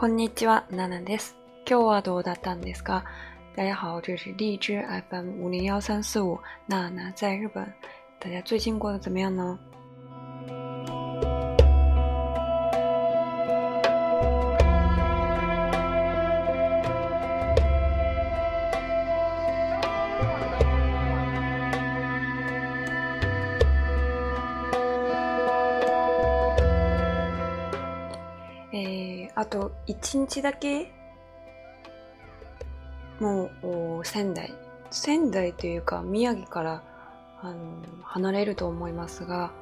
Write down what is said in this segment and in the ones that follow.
こんにちは、ナナです。今日はどうだったんですか大家好，这是荔枝 FM 五零1三四五ナナ在日本。大家最近过得怎么样呢？一日だけもう仙台仙台というか宮城からあの離れると思いますが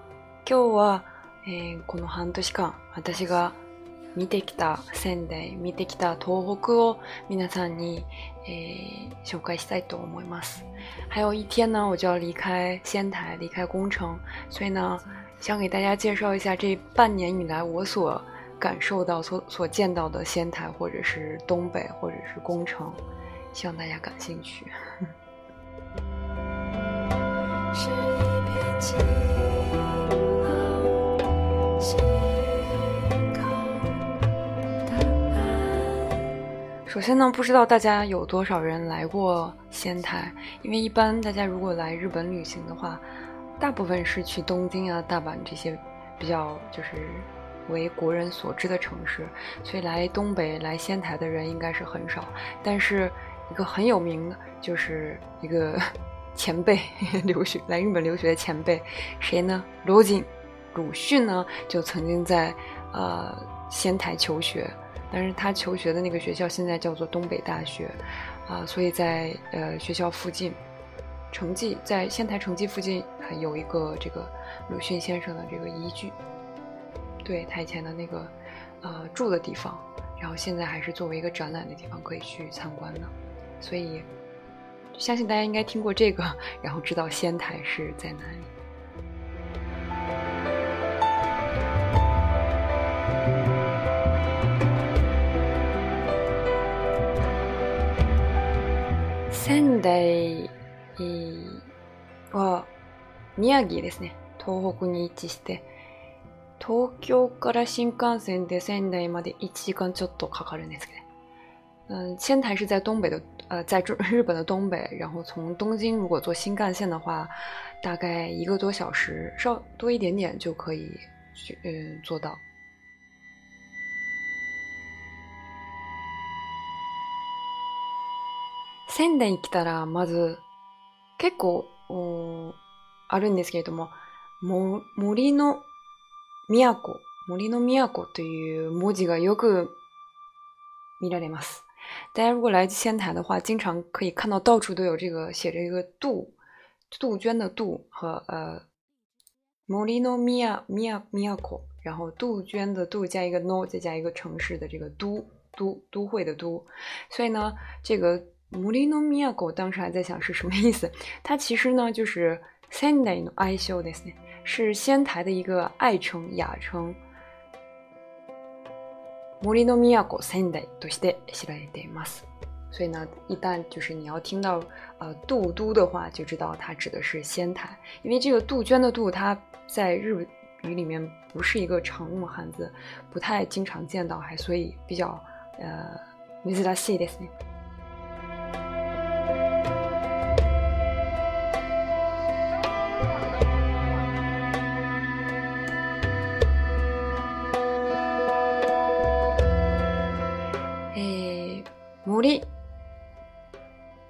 今日は、えー、この半年間私が見てきた仙台見てきた東北を皆さんに、えー、紹介したいと思います。还有一天呢，我就要离开仙台，离开宫城，所以呢，想给大家介绍一下这半年以来我所感受到所所见到的仙台，或者是东北，或者是工程，望大家感兴趣。首先呢，不知道大家有多少人来过仙台，因为一般大家如果来日本旅行的话，大部分是去东京啊、大阪这些比较就是。为国人所知的城市，所以来东北来仙台的人应该是很少。但是，一个很有名的就是一个 前辈留学来日本留学的前辈，谁呢？罗晋，鲁迅呢，就曾经在呃仙台求学。但是他求学的那个学校现在叫做东北大学啊，所以在呃学校附近，成绩在仙台成绩附近有一个这个鲁迅先生的这个依据。对，台前的那个，呃，住的地方，然后现在还是作为一个展览的地方，可以去参观的，所以相信大家应该听过这个，然后知道仙台是在哪里。仙台，は、宮城ですね。東北に位置して。東京から新幹線で仙台まで1時間ちょっとかかるんですけど。嗯，仙台是在东北的，呃，在日本的东北。然后从东京如果坐新干线的话，大概一个多小时，稍多一点点就可以去，嗯，做到。仙台に来たらまず結構あるんですけれども、も森の名古，摩利诺名古，对于母鸡，个よく見られます。大家如果来仙台的话，经常可以看到到处都有这个写着一个杜杜鹃的杜和呃摩利诺名古名古名古，然后杜鹃的杜加一个 no 再加一个城市的这个都都都会的都，所以呢，这个摩利诺名古当时还在想是什么意思，它其实呢就是。仙台の愛称ですね，是仙台的一个爱称、雅称。森の都、仙台としてられてます。所以呢，一旦就是你要听到呃“杜都”的话，就知道它指的是仙台，因为这个“杜鹃的“杜，它在日语里面不是一个常用汉字，不太经常见到，还所以比较呃難しいですね。牡蛎。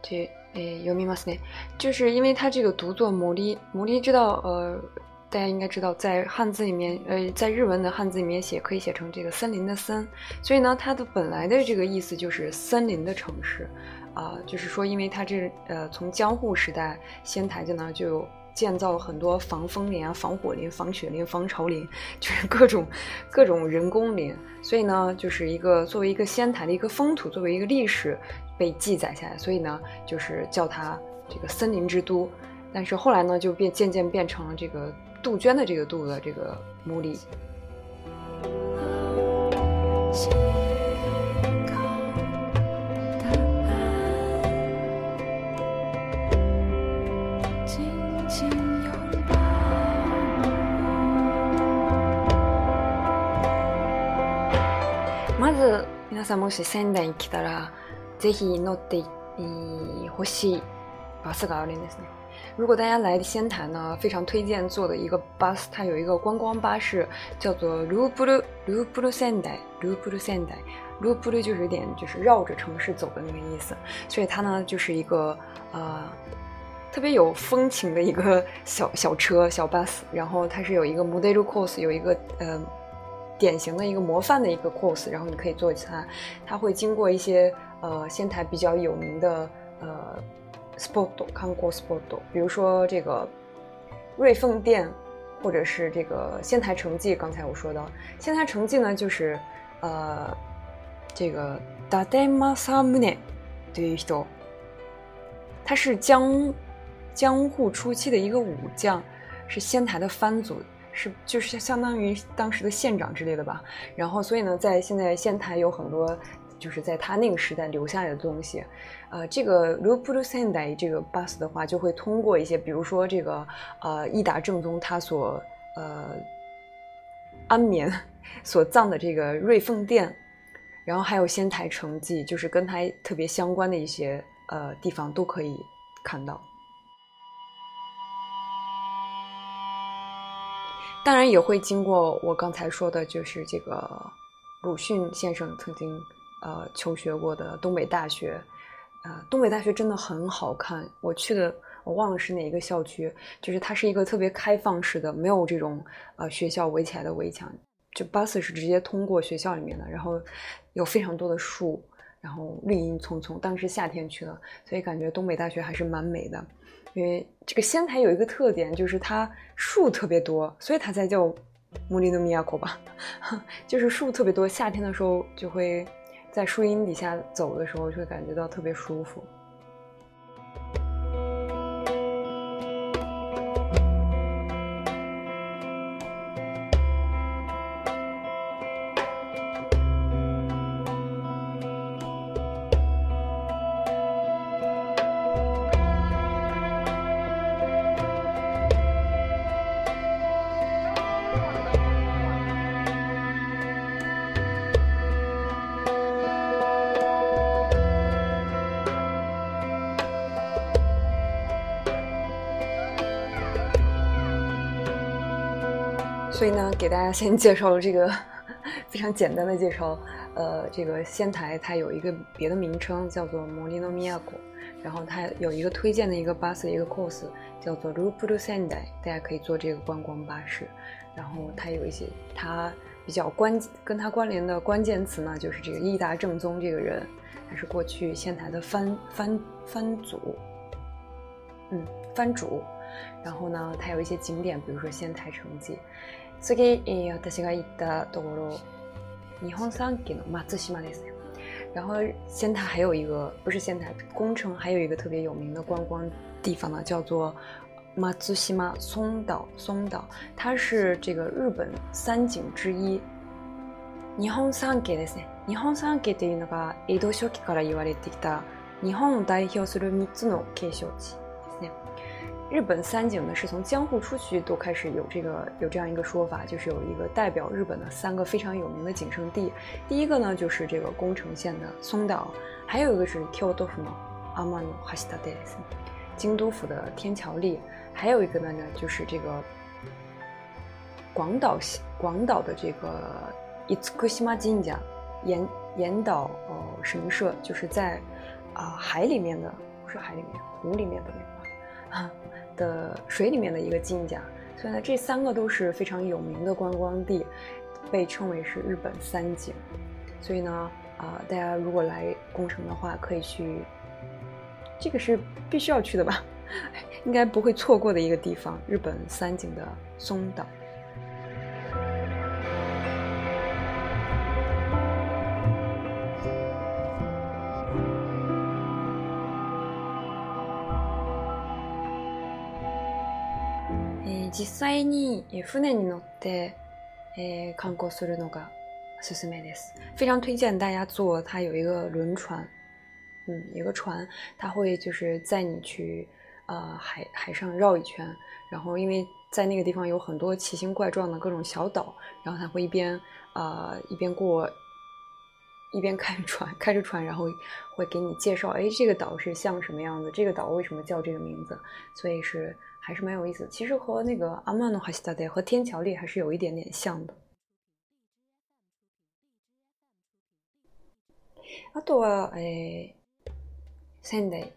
这诶有密码词呢，就是因为它这个读作牡蛎”，“牡蛎”知道呃，大家应该知道，在汉字里面，呃，在日文的汉字里面写可以写成这个森林的森，所以呢，它的本来的这个意思就是森林的城市，啊，就是说，因为它这呃，从江户时代仙台就呢就有。建造很多防风林啊、防火林、防雪林、防潮林，就是各种各种人工林。所以呢，就是一个作为一个仙台的一个风土，作为一个历史被记载下来。所以呢，就是叫它这个森林之都。但是后来呢，就变渐渐变成了这个杜鹃的这个杜的这个母里。皆さんもし仙台に来たらぜひ乗ってほしいバスがあるんですね。如果大家来仙台呢，非常推荐坐的一个巴士，它有一个观光巴士，叫做 loop loop loop loop 仙台，loop loop 仙台，loop l o o 就是有点就是绕着城市走的那个意思。所以它呢就是一个呃特别有风情的一个小小车小 bus，然后它是有一个 modercoos，有一个呃。典型的一个模范的一个 course，然后你可以做一下，他会经过一些呃仙台比较有名的呃 sport 康 c o u r s sport，比如说这个瑞凤殿，或者是这个仙台城记。刚才我说的仙台城记呢，就是呃这个大代马三木内对于一他是江江户初期的一个武将，是仙台的藩祖。是，就是相当于当时的县长之类的吧。然后，所以呢，在现在仙台有很多，就是在他那个时代留下来的东西。呃，这个ルプルセンダイ这个 bus 的话，就会通过一些，比如说这个呃，伊达正宗他所呃安眠所葬的这个瑞凤殿，然后还有仙台城迹，就是跟他特别相关的一些呃地方都可以看到。当然也会经过我刚才说的，就是这个鲁迅先生曾经呃求学过的东北大学，啊，东北大学真的很好看。我去的我忘了是哪一个校区，就是它是一个特别开放式的，没有这种呃学校围起来的围墙，就 bus 是直接通过学校里面的。然后有非常多的树，然后绿荫葱葱。当时夏天去的，所以感觉东北大学还是蛮美的。因为这个仙台有一个特点，就是它树特别多，所以它才叫木里诺米亚口吧，就是树特别多，夏天的时候就会在树荫底下走的时候，就会感觉到特别舒服。所以呢，给大家先介绍了这个 非常简单的介绍。呃，这个仙台它有一个别的名称叫做摩利内米亚国，然后它有一个推荐的一个巴士一个 course 叫做 loop u o sendai，大家可以坐这个观光巴士。然后它有一些它比较关跟它关联的关键词呢，就是这个益达正宗这个人，他是过去仙台的藩藩藩主，嗯，藩主。然后呢，它有一些景点，比如说仙台城记。次、えー、私が行ったところ、日本三景の松島です然后仙台还有一个不是仙台，宫城还有一个特别有名的观光地方呢，叫做马西马松岛松岛，它是这个日本三景之一。日本三景ですね。日本三景というのが江戸初期から言われてきた日本を代表する3つの景勝地ですね。日本三景呢，是从江户初期都开始有这个有这样一个说法，就是有一个代表日本的三个非常有名的景胜地。第一个呢，就是这个宫城县的松岛，还有一个是天童府的阿妈努哈斯塔德斯，京都府的天桥立，还有一个呢呢，就是这个广岛广岛的这个伊兹古西马金家岩岩岛神社，就是在啊海里面的，不是海里面湖里面的那个。啊，的水里面的一个金甲，所以呢，这三个都是非常有名的观光地，被称为是日本三景。所以呢，啊，大家如果来宫城的话，可以去，这个是必须要去的吧，应该不会错过的一个地方，日本三景的松岛。さらに船に乗って観光するのがおすすめです。非常推荐大家坐，它有一个轮船，嗯，一个船，它会就是载你去呃海海上绕一圈，然后因为在那个地方有很多奇形怪状的各种小岛，然后它会一边啊一边过。一边开船，开着船，然后会给你介绍，哎，这个岛是像什么样子，这个岛为什么叫这个名字，所以是还是蛮有意思其实和那个阿曼诺哈西塔德和天桥列还是有一点点像的。あとは、え、仙台、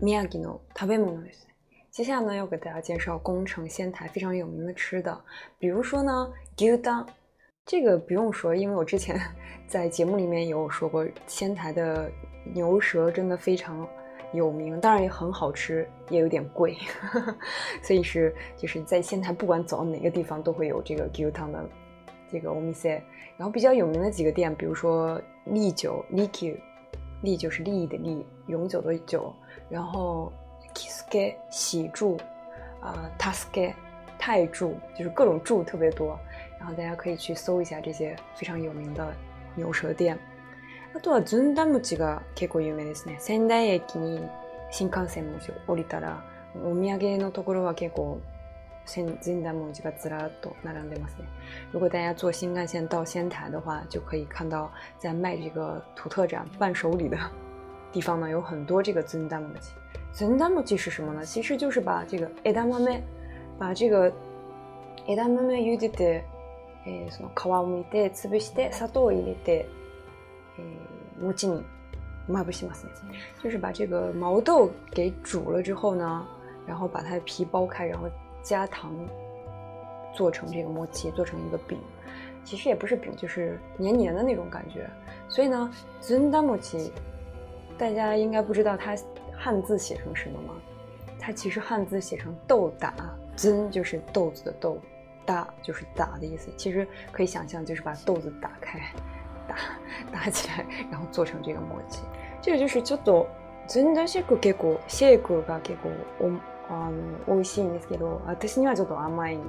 宮城の食べ物ですね。接下来呢，要给大家介绍宫城仙台非常有名的吃的，比如说呢，牛丼。这个不用说，因为我之前 在节目里面有说过，仙台的牛舌真的非常有名，当然也很好吃，也有点贵，所以是就是在仙台不管走到哪个地方都会有这个牛汤的这个 omise。然后比较有名的几个店，比如说利酒 （liqui，利就是利益的利，永久的久），然后 kiske 喜柱啊 t a s k e 泰柱，就是各种柱特别多。然后大家可以去搜一下这些非常有名的牛舌店。あとはが結構有名ですね。仙台駅に新幹線降りたらお土産のところは結構がずらっと並んでますね。如果大家坐新干线到仙台的话，就可以看到在卖这个土特产、伴手礼的地方呢，有很多这个津田沼。津田沼是什么呢？其实就是把这个えだ把这个えだまめその皮をむいてつして砂糖を入れてモチにまぶしますね。就是把这个毛豆给煮了之后呢，然后把它的皮剥开，然后加糖做成这个馍切，做成一个饼。其实也不是饼，就是黏黏的那种感觉。所以呢，尊豆馍切，大家应该不知道它汉字写成什么吗？它其实汉字写成豆打尊，就是豆子的豆。打就是打的意思，其实可以想象，就是把豆子打开，打打起来，然后做成这个墨迹。这个就是，叫做っとツナシェク結構シェクが結構おあの美味しいんですけど、私にはちょっと甘いです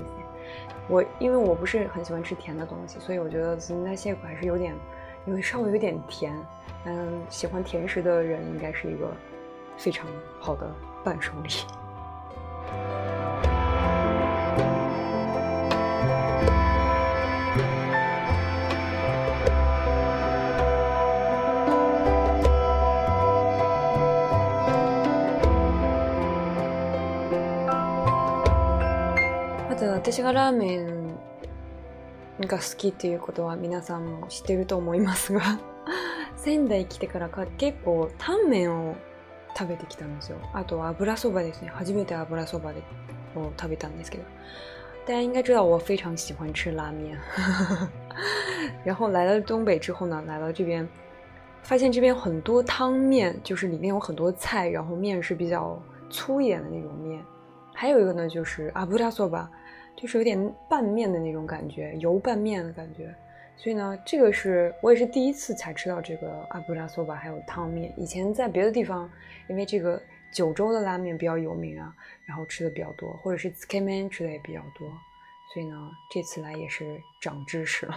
我因为我不是很喜欢吃甜的东西，所以我觉得紫金带蟹壳还是有点，因为稍微有点甜。嗯，喜欢甜食的人应该是一个非常好的伴手礼。私がラーメンが好きということは皆さんも知ってると思いますが 仙台来てからか結構タンメンを食べてきたんですよあと油そばですね初めて油そばでを食べたんですけど大家应该知道我非常喜欢吃拉面 然后来了东北之后呢来到这边发现这边很多汤面就是里面有很多菜然后面是比较粗一点的那种面还有一个呢就是阿布拉索就是有点拌面的那种感觉，油拌面的感觉。所以呢，这个是我也是第一次才吃到这个阿布拉索面，还有汤面。以前在别的地方，因为这个九州的拉面比较有名啊，然后吃的比较多，或者是 s k i m e n 吃的也比较多。所以呢，这次来也是长知识了。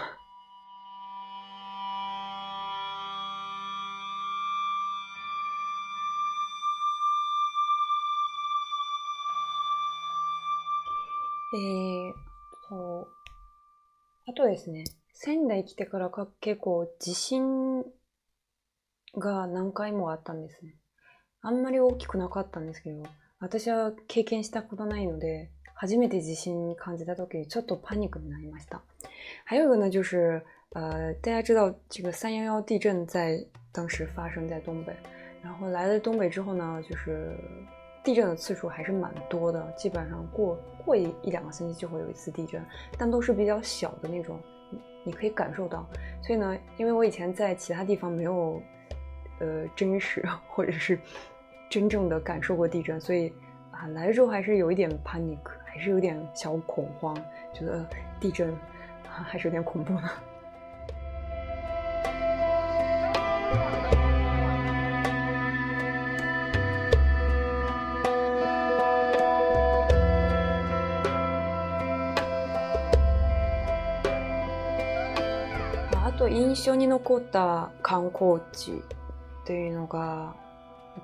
えー、そう。あとですね、仙台来てからか結構地震が何回もあったんですね。あんまり大きくなかったんですけど、私は経験したことないので、初めて地震感じた時、ちょっとパニックになりました。还有一个呢，就是呃，大家知道这个三幺幺地震在当时发生在东北，然后来了东北之后呢，就是地震的次数还是蛮多的，基本上过过一一两个星期就会有一次地震，但都是比较小的那种，你可以感受到。所以呢，因为我以前在其他地方没有，呃，真实 或者是真正的感受过地震，所以啊来的时候还是有一点 panic，还是有点小恐慌，觉得地震还是有点恐怖的。一象に残った観光地というのが、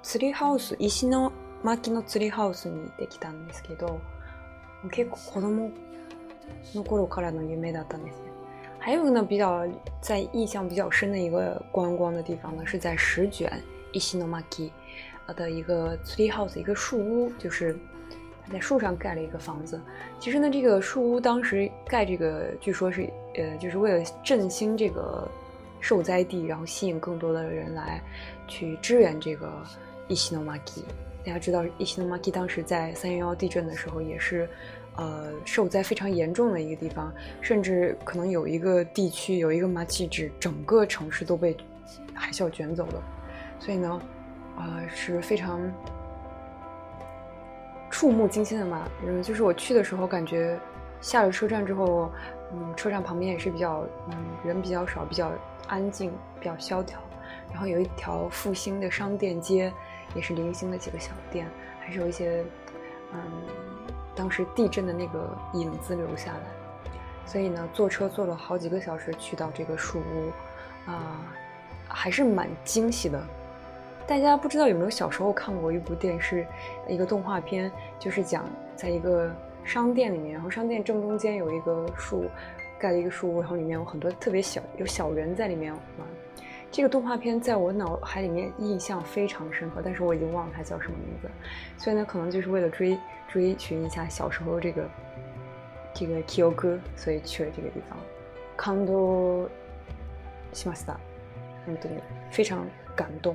ツリーハウス、石の巻のツリーハウスにできたんですけど、結構子供の頃からの夢だったんですね。还有呢，比较在印象比较深的一个观光的地方呢，是在石卷伊西诺马基的一个 tree house，一个树屋，就是他在树上盖了一个房子。其实呢，这个树屋当时盖这个，据说是呃，就是为了振兴这个受灾地，然后吸引更多的人来去支援这个伊西诺马基。大家知道，伊西诺马基当时在三幺幺地震的时候也是，呃，受灾非常严重的一个地方，甚至可能有一个地区有一个马基指整个城市都被海啸卷走了。所以呢，啊，是非常触目惊心的嘛。嗯，就是我去的时候，感觉下了车站之后，嗯，车站旁边也是比较，嗯，人比较少，比较。安静，比较萧条，然后有一条复兴的商店街，也是零星的几个小店，还是有一些嗯，当时地震的那个影子留下来。所以呢，坐车坐了好几个小时去到这个树屋啊，还是蛮惊喜的。大家不知道有没有小时候看过一部电视，一个动画片，就是讲在一个商店里面，然后商店正中间有一个树。盖了一个树屋，然后里面有很多特别小有小人在里面玩。这个动画片在我脑海里面印象非常深刻，但是我已经忘了它叫什么名字。所以呢，可能就是为了追追寻一下小时候这个这个 k y o 哥，所以去了这个地方。康多西马斯达，嗯，对非常感动。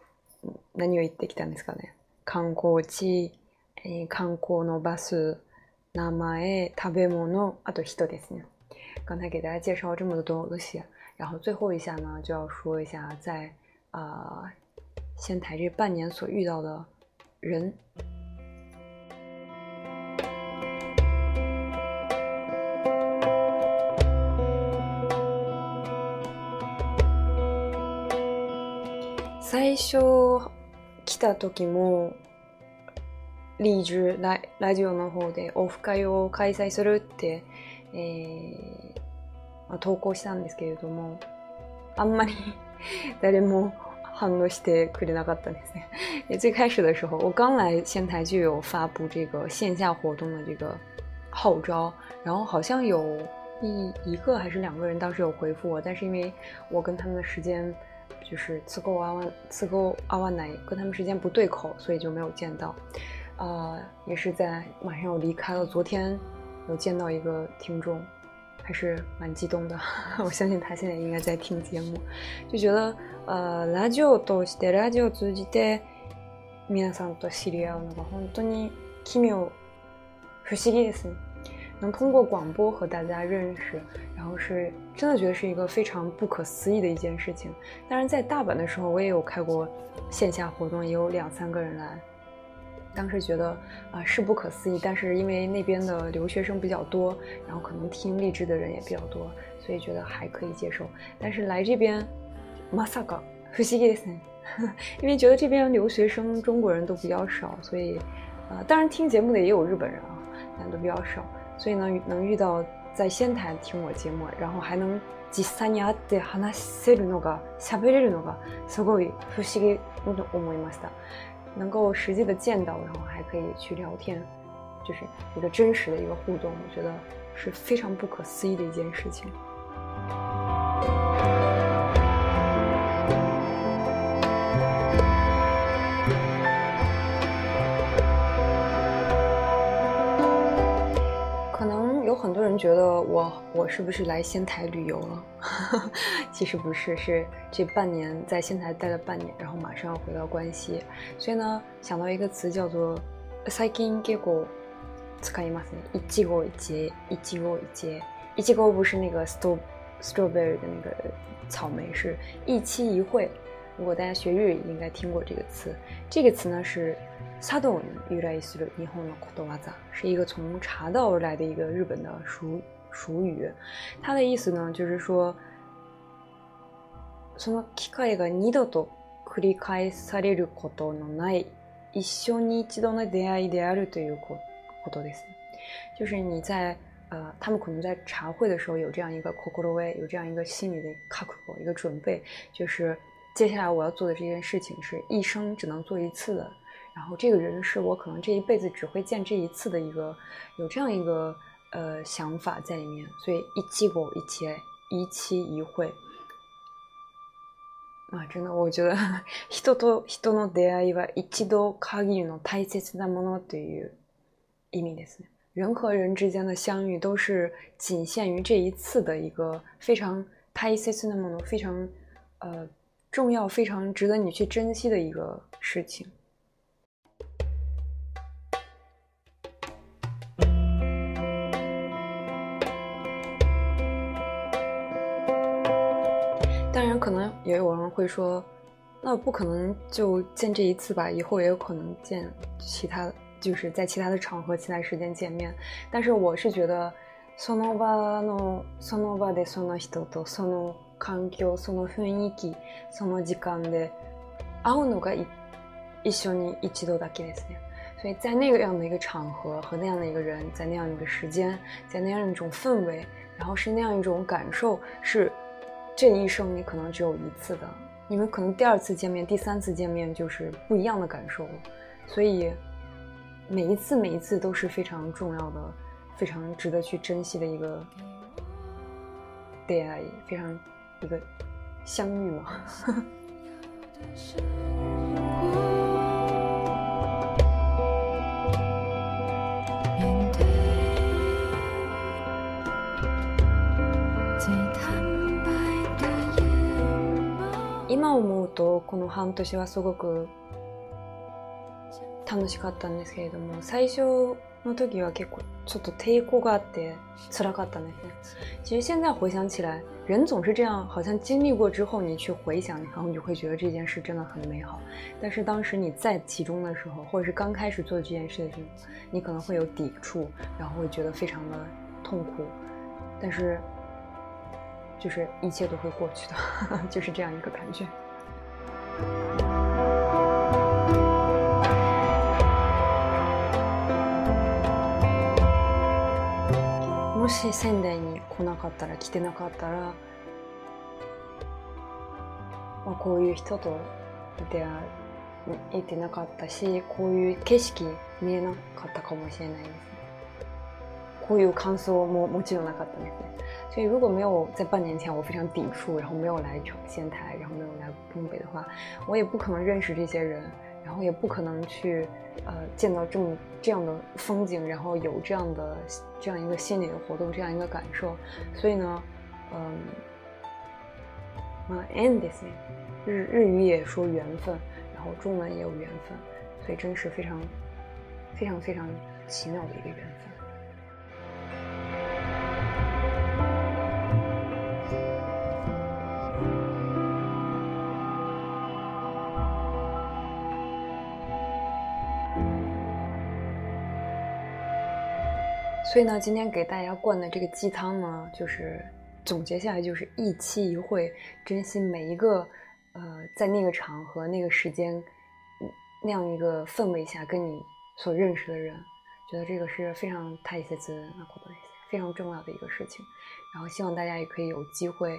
何を言ってきたんですかね観光地、えー、観光のバス、名前、食べ物、あと人ですね。刚才给大家介绍这么多东西，然后最后一下呢，就要说一下在啊、呃、台这半年所遇到的人。最初来た時もリージュララジオの方でオフ会を開催するって、えー、投稿したんですけれどもあんまり 誰も反応してくれなかったですね。最开始的时候，我刚来仙台就有发布这个线下活动的这个号召，然后好像有一一个还是两个人当时有回复我，但是因为我跟他们的时间就是次沟阿万次沟阿万奶跟他们之间不对口，所以就没有见到。呃，也是在马上要离开了。昨天有见到一个听众，还是蛮激动的。我相信他现在应该在听节目，就觉得呃，ラジオとして、ラジオを通じて皆さんと知り合うのが本当に奇妙、不思議ですね。能通过广播和大家认识，然后是真的觉得是一个非常不可思议的一件事情。当然，在大阪的时候，我也有开过线下活动，也有两三个人来。当时觉得啊是不可思议，但是因为那边的留学生比较多，然后可能听励志的人也比较多，所以觉得还可以接受。但是来这边，马萨港，因为觉得这边留学生中国人都比较少，所以啊，当然听节目的也有日本人啊，但都比较少。所以呢，能遇到在仙台听我节目，然后还能実際に会话するのが、しゃべれるのがすごい不思議と思います。能够实际的见到，然后还可以去聊天，就是一个真实的一个互动，我觉得是非常不可思议的一件事情。觉得我我是不是来仙台旅游了？其实不是，是这半年在仙台待了半年，然后马上要回到关西，所以呢想到一个词叫做“最近结果”，つかいますね。一期一会，一期一节，一季一不是那个 strawberry 的那个草莓，是一期一会。如果大家学日语应该听过这个词，这个词呢是。茶道原来的古子是一个从茶道而来的一个日本的俗俗语。它的意思呢，就是说，その機会が二度と繰り返されることのない一生に一度の出会いであるということ古多です。就是你在呃，他们可能在茶会的时候有这样一个古古罗威，有这样一个心理的卡 o 一个准备，就是接下来我要做的这件事情是一生只能做一次的。然后这个人是我可能这一辈子只会见这一次的一个，有这样一个呃想法在里面，所以一期过一期一期一会。啊，真的我觉得，人と人の出会いは一度限りの大切なものという意味ですね。人和人之间的相遇都是仅限于这一次的一个非常、太一次性的、非常呃重要、非常值得你去珍惜的一个事情。当然，可能也有人会说，那不可能就见这一次吧，以后也有可能见其他，就是在其他的场合、其他时间见面。但是我是觉得，その場のその場でその人とその環境その雰囲気その時間であの人が一緒に一度だけですね。所以在那个样的一个场合和那样的一个人，在那样一个时间，在那样一种氛围，然后是那样一种感受，是。这一生你可能只有一次的，你们可能第二次见面、第三次见面就是不一样的感受，所以每一次、每一次都是非常重要的、非常值得去珍惜的一个 day，非常一个相遇嘛。思うとこの半年はすごく楽しかったんですけれども、最初の時は結構ちょっと抵抗があって辛かったね。其实现在回想起来，人总是这样，好像经历过之后，你去回想，然后你就会觉得这件事真的很美好。但是当时你在其中的时候，或者是刚开始做这件事的时候，你可能会有抵触，然后会觉得非常的痛苦。但是就是一切都会过去的，就是这样一个感觉。もし仙台に来なかったら来てなかったらこういう人と出会えてなかったしこういう景色見えなかったかもしれないですねこういう感想ももちろんなかったですね所以，如果没有在半年前我非常抵触，然后没有来成仙台，然后没有来东北的话，我也不可能认识这些人，然后也不可能去，呃，见到这么这样的风景，然后有这样的这样一个心理的活动，这样一个感受。所以呢，嗯，啊，anything，日日语也说缘分，然后中文也有缘分，所以真是非常，非常非常奇妙的一个缘。分。所以呢，今天给大家灌的这个鸡汤呢，就是总结下来就是一期一会，珍惜每一个呃在那个场合、那个时间那样一个氛围下跟你所认识的人，觉得这个是非常大切资啊，非常重要的一个事情。然后希望大家也可以有机会。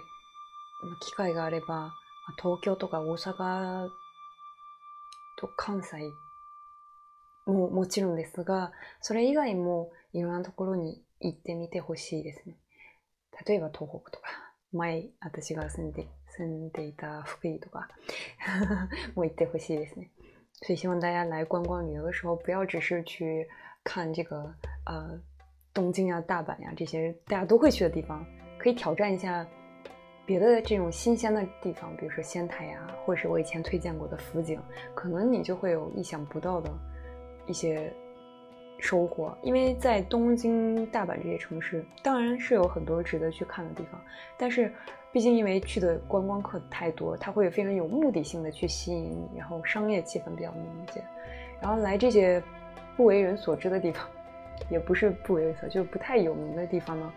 いろんなところに行ってみてほしいですね。例えば東北とか前私が住んで住んでいた福井とか も行ってほしいですね。所以希望大家来观光旅游的时候，不要只是去看这个呃东京啊、大阪呀这些大家都会去的地方，可以挑战一下别的这种新鲜的地方，比如说仙台呀，或者是我以前推荐过的福井，可能你就会有意想不到的一些。收获，因为在东京、大阪这些城市，当然是有很多值得去看的地方。但是，毕竟因为去的观光客太多，他会非常有目的性的去吸引，你，然后商业气氛比较明显。然后来这些不为人所知的地方，也不是不为人所就是不太有名的地方呢，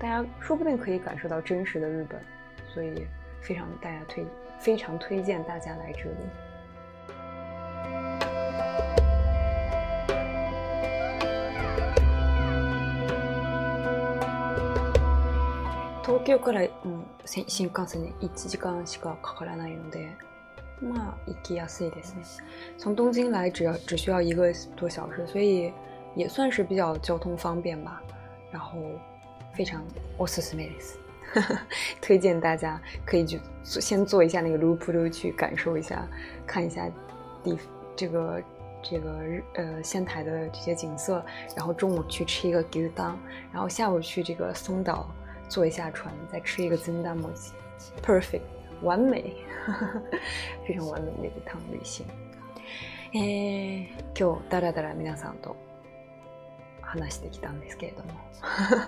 大家说不定可以感受到真实的日本，所以非常大家推非常推荐大家来这里。東京から新幹線で一時間しかかからないので、まあ行きやすいですね。从东京来只需要一个多小时，所以 也算是比较交通方便吧。然后非常我死美了，哈哈！推荐大家可以去先坐一下那个 loop tour 去感受一下，看一下地这个这个呃仙台的这些景色，然后中午去吃一个居 a 当，然后下午去这个松岛。坐一下船，再吃一个金蛋墨吉，perfect，完美，非常完美的一趟旅行。诶，今日哒哒哒ラ皆さんと話してきたんですけれども，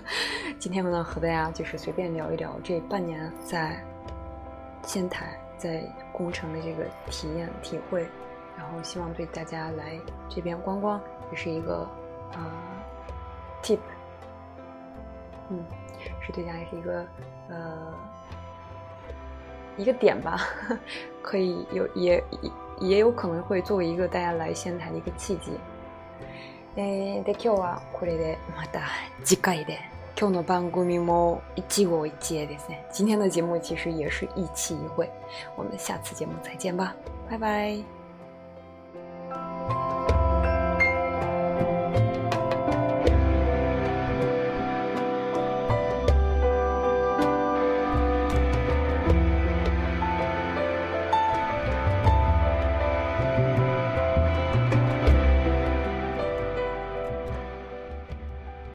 今天呢和大家就是随便聊一聊这半年在仙台在工程的这个体验体会，然后希望对大家来这边观光也是一个啊 tip，嗯。对象，也是一个，呃，一个点吧，可以有也也有可能会作为一个大家来仙台的一个契机。诶，で今日はこれでまた次回で、今日の番組も一語一言ですね。今天的节目其实也是一期一会，我们下次节目再见吧，拜拜。